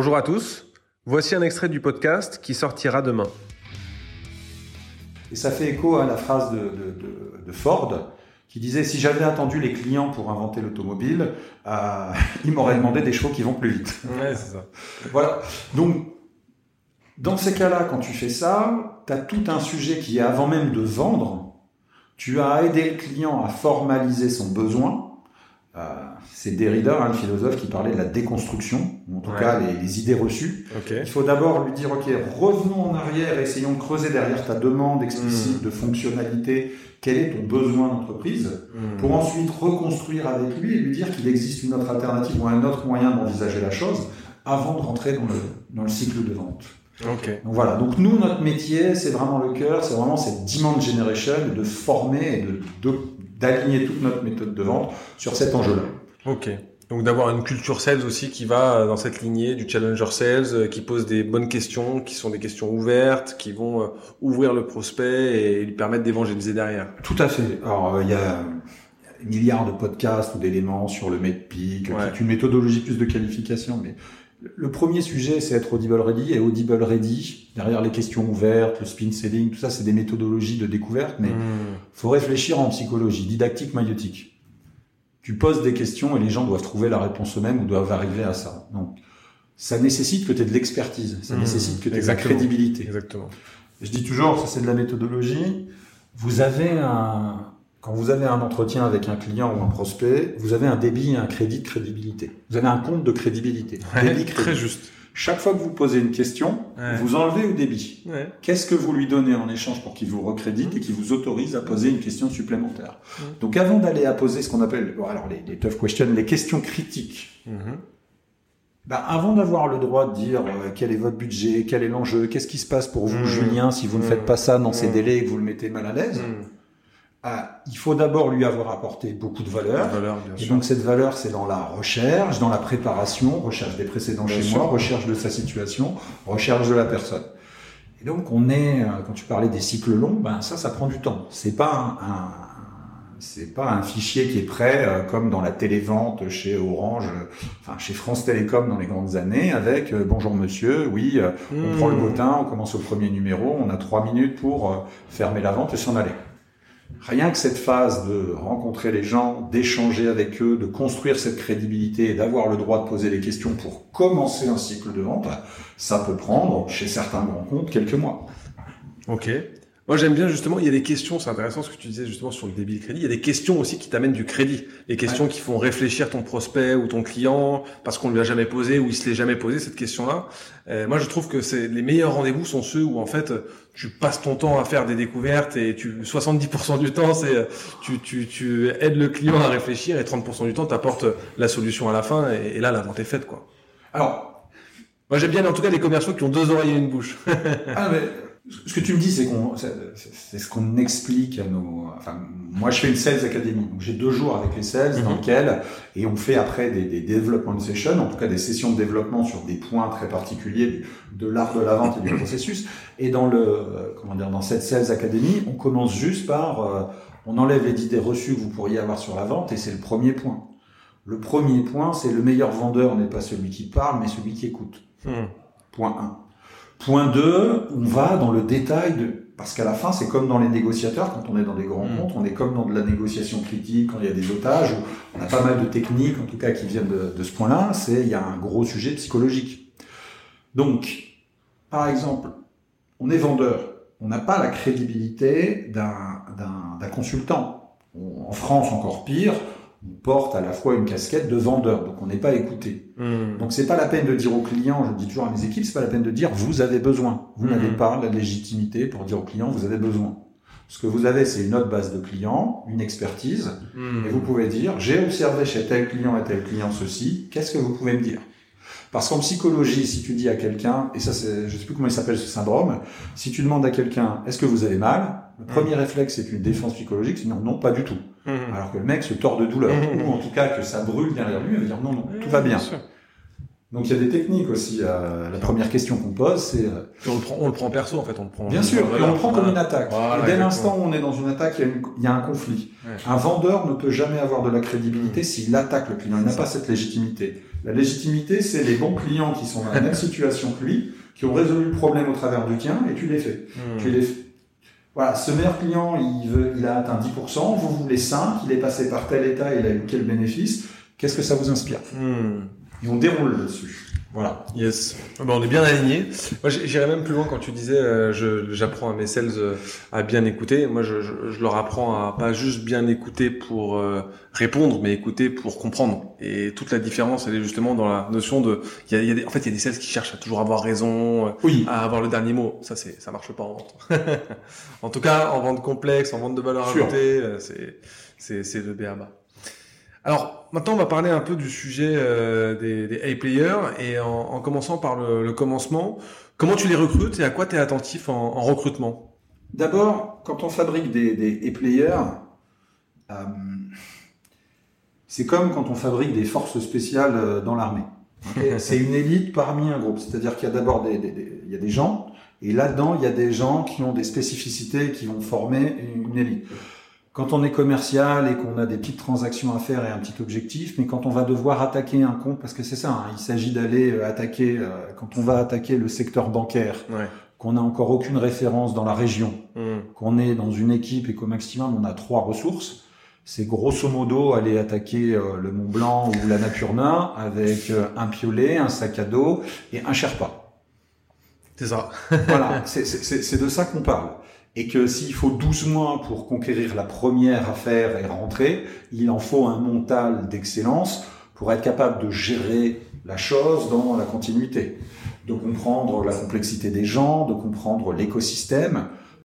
Bonjour à tous, voici un extrait du podcast qui sortira demain. Et ça fait écho à la phrase de, de, de, Ford qui disait si j'avais attendu les clients pour inventer l'automobile, euh, ils m'auraient demandé des chevaux qui vont plus vite. Ouais, c'est ça. voilà. Donc, dans ces cas-là, quand tu fais ça, tu as tout un sujet qui est avant même de vendre. Tu as aidé le client à formaliser son besoin c'est Derrida, hein, le philosophe, qui parlait de la déconstruction, ou en tout cas les, idées reçues. Il faut d'abord lui dire, ok, revenons en arrière, essayons de creuser derrière ta demande explicite hmm. de fonctionnalité, quel est ton besoin d'entreprise, hmm. pour ensuite reconstruire avec lui et lui dire qu'il existe une autre alternative ou un autre moyen d'envisager la chose avant de rentrer dans le, dans le cycle de vente. Okay. Donc voilà. Donc nous, notre métier, c'est vraiment le cœur, c'est vraiment cette demand generation de former et de, de d'aligner toute notre méthode de vente sur cet enjeu-là. Ok. Donc d'avoir une culture sales aussi qui va dans cette lignée du challenger sales, euh, qui pose des bonnes questions, qui sont des questions ouvertes, qui vont euh, ouvrir le prospect et lui permettre d'évangéliser derrière. Tout à fait. Alors euh, il y a milliards de podcasts ou d'éléments sur le MedPeak, qui est une méthodologie plus de qualification, mais le premier sujet, c'est être audible ready. Et audible ready, derrière les questions ouvertes, le spin selling, tout ça, c'est des méthodologies de découverte. Mais hmm. faut réfléchir en psychologie, didactique, maïotique. Tu poses des questions et les gens doivent trouver la réponse eux-mêmes ou doivent arriver à ça. Donc, ça nécessite que tu aies de l'expertise. Ça hmm. nécessite que tu aies de la crédibilité. Exactement. Je dis toujours, ça c'est de la méthodologie. Vous avez un, quand vous avez un entretien avec un client ou un prospect, vous avez un débit et un crédit de crédibilité. Vous avez un compte de crédibilité. débit, Très juste. Chaque fois que vous posez une question, vous enlevez au débit. Qu'est-ce que vous lui donnez en échange pour qu'il vous recrédite et qu'il vous autorise à poser une question supplémentaire Donc avant d'aller à poser ce qu'on appelle, alors les, tough questions, les questions critiques, mhm. bah, avant d'avoir le droit de dire euh, quel est votre budget, quel est l'enjeu, qu'est-ce qui se passe pour vous, mhm. Julien, si vous ne faites pas ça dans ces délais et que vous le mettez mal à l'aise, ah, il faut d'abord lui avoir apporté beaucoup de valeur. et donc cette valeur, c'est dans la recherche, dans la préparation, recherche des précédents chez moi, recherche de sa situation, recherche de la personne. Et donc on est, euh, quand tu parlais des cycles longs, ben ça, ça prend du temps. C'est pas un, c'est pas un fichier qui est prêt euh, comme dans la télévente chez Orange, enfin chez France Télécom dans les grandes années, avec euh, bonjour monsieur, oui, on prend le hmm. bottin, on commence au premier numéro, on a trois minutes pour fermer la vente et s'en aller. Rien que cette phase de rencontrer les gens, d'échanger avec eux, de construire cette crédibilité et d'avoir le droit de poser les questions pour commencer un cycle de vente, ça peut prendre, chez certains grands comptes, quelques mois. Ok. Moi, j'aime bien justement, il y a des questions, c'est intéressant ce que tu disais justement sur le débit de crédit, il y a des questions aussi qui t'amènent du crédit, des questions qui font réfléchir ton prospect ou ton client parce qu'on lui a jamais posé ou il se l'est jamais posé cette question-là. Euh, moi, je trouve que c'est les meilleurs rendez-vous sont ceux où en fait tu passes ton temps à faire des découvertes et tu 70% du temps c'est tu, tu, tu aides le client à réfléchir et 30% du temps tu apportes la solution à la fin et, là la vente est faite quoi. Alors, moi j'aime bien en tout cas les commerciaux qui ont deux oreilles et une bouche. ah mais ce que tu me dis, c'est qu'on, c'est ce qu'on explique à nos. Enfin, moi, je fais une sales academy, donc j'ai deux jours avec les sales dans mhm. lesquels et on fait après des, des development sessions, en tout cas des sessions de développement sur des points très particuliers de l'art de la vente et du processus. Et dans le, comment dire, dans cette sales academy, on commence juste par, euh, on enlève les idées reçues que vous pourriez avoir sur la vente et c'est le premier point. Le premier point, c'est le meilleur vendeur n'est pas celui qui parle, mais celui qui écoute. Hmm. Point 1. Point 2, on va dans le détail de... Parce qu'à la fin, c'est comme dans les négociateurs, quand on est dans des grands mm. comptes, on est comme dans de la négociation critique, quand il y a des otages, on a pas mal de techniques, en tout cas, qui viennent de, ce point-là, c'est il y a un gros sujet psychologique. Donc, par exemple, on est vendeur, on n'a pas la crédibilité d'un consultant. en France, encore pire, on porte à la fois une casquette de vendeur, donc on n'est pas écouté. Hmm. Donc c'est pas la peine de dire au client, je dis toujours à mes équipes, c'est pas la peine de dire vous avez besoin. Vous hmm. n'avez pas la légitimité pour dire au client vous avez besoin. Ce que vous avez, c'est une autre base de clients, une expertise, hmm. et vous pouvez dire j'ai observé chez tel client et tel client ceci, qu'est-ce que vous pouvez me dire? Parce qu'en psychologie, si tu dis à quelqu'un, et ça c'est, je sais plus comment il s'appelle ce syndrome, si tu demandes à quelqu'un, est-ce que vous avez mal? Le premier réflexe, c'est une défense psychologique, c'est non, non, pas du tout. Alors que le mec se tord de douleur, ou en tout cas que ça brûle derrière lui, il va dire non, non, tout va bien. Donc il y a des techniques aussi. Euh, la première question qu'on pose, c'est... Euh, on, le prend, on le prend perso en fait, on le prend... Bien sûr, et on le prend comme une attaque. et dès l'instant où on est dans une attaque, il y a, il y a un conflit. Un vendeur ne peut jamais avoir de la crédibilité s'il attaque le client. Il n'a pas cette légitimité. La légitimité, c'est les bons clients qui sont dans la même situation que lui, qui ont résolu le problème au travers du tien, et tu les fais. Hmm. Tu les fais. Voilà, ce meilleur client, il, veut, il a atteint 10%, vous voulez 5, il est passé par tel état, il a eu quel bénéfice. Qu'est-ce que ça vous inspire? Hmm. Et on déroule là-dessus. Voilà. Yes. Ben, on est bien alignés. Moi, j'irais même plus loin quand tu disais, euh, j'apprends à mes sales euh, à bien écouter. Moi, je, je, je, leur apprends à pas juste bien écouter pour euh, répondre, mais écouter pour comprendre. Et toute la différence, elle est justement dans la notion de, y a, y a des, en fait, il y a des sales qui cherchent à toujours avoir raison, oui. à avoir le dernier mot. Ça, c'est, ça marche pas en vente. en tout cas, en vente complexe, en vente de valeur ajoutée, c'est, c'est, c'est le BABA. Alors maintenant, on va parler un peu du sujet euh, des, des A-players et en, commençant par le, commencement. Comment tu les recrutes et à quoi tu es attentif en, recrutement? D'abord, quand on fabrique des, des A-players, euh, c'est comme quand on fabrique des forces spéciales euh, dans l'armée. c'est une élite parmi un groupe. C'est-à-dire qu'il y a d'abord des, des, il y a des gens, et là-dedans, il y a des gens qui ont des spécificités qui vont former une élite quand on est commercial et qu'on a des petites transactions à faire et un petit objectif, mais quand on va devoir attaquer un compte, parce que c'est ça, hein, il s'agit d'aller euh, attaquer, euh, quand on va attaquer le secteur bancaire, qu'on n'a encore aucune référence dans la région, hmm. qu'on est dans une équipe et qu'au maximum on a trois ressources, c'est grosso modo aller attaquer euh, le Mont Blanc ou la Napurna avec un piolet, un sac à dos et un Sherpa. C'est ça. voilà, c'est de ça qu'on parle et que s'il faut 12 mois pour conquérir la première affaire et rentrer, il en faut un mental d'excellence pour être capable de gérer la chose dans la continuité, de comprendre la complexité des gens, de comprendre l'écosystème,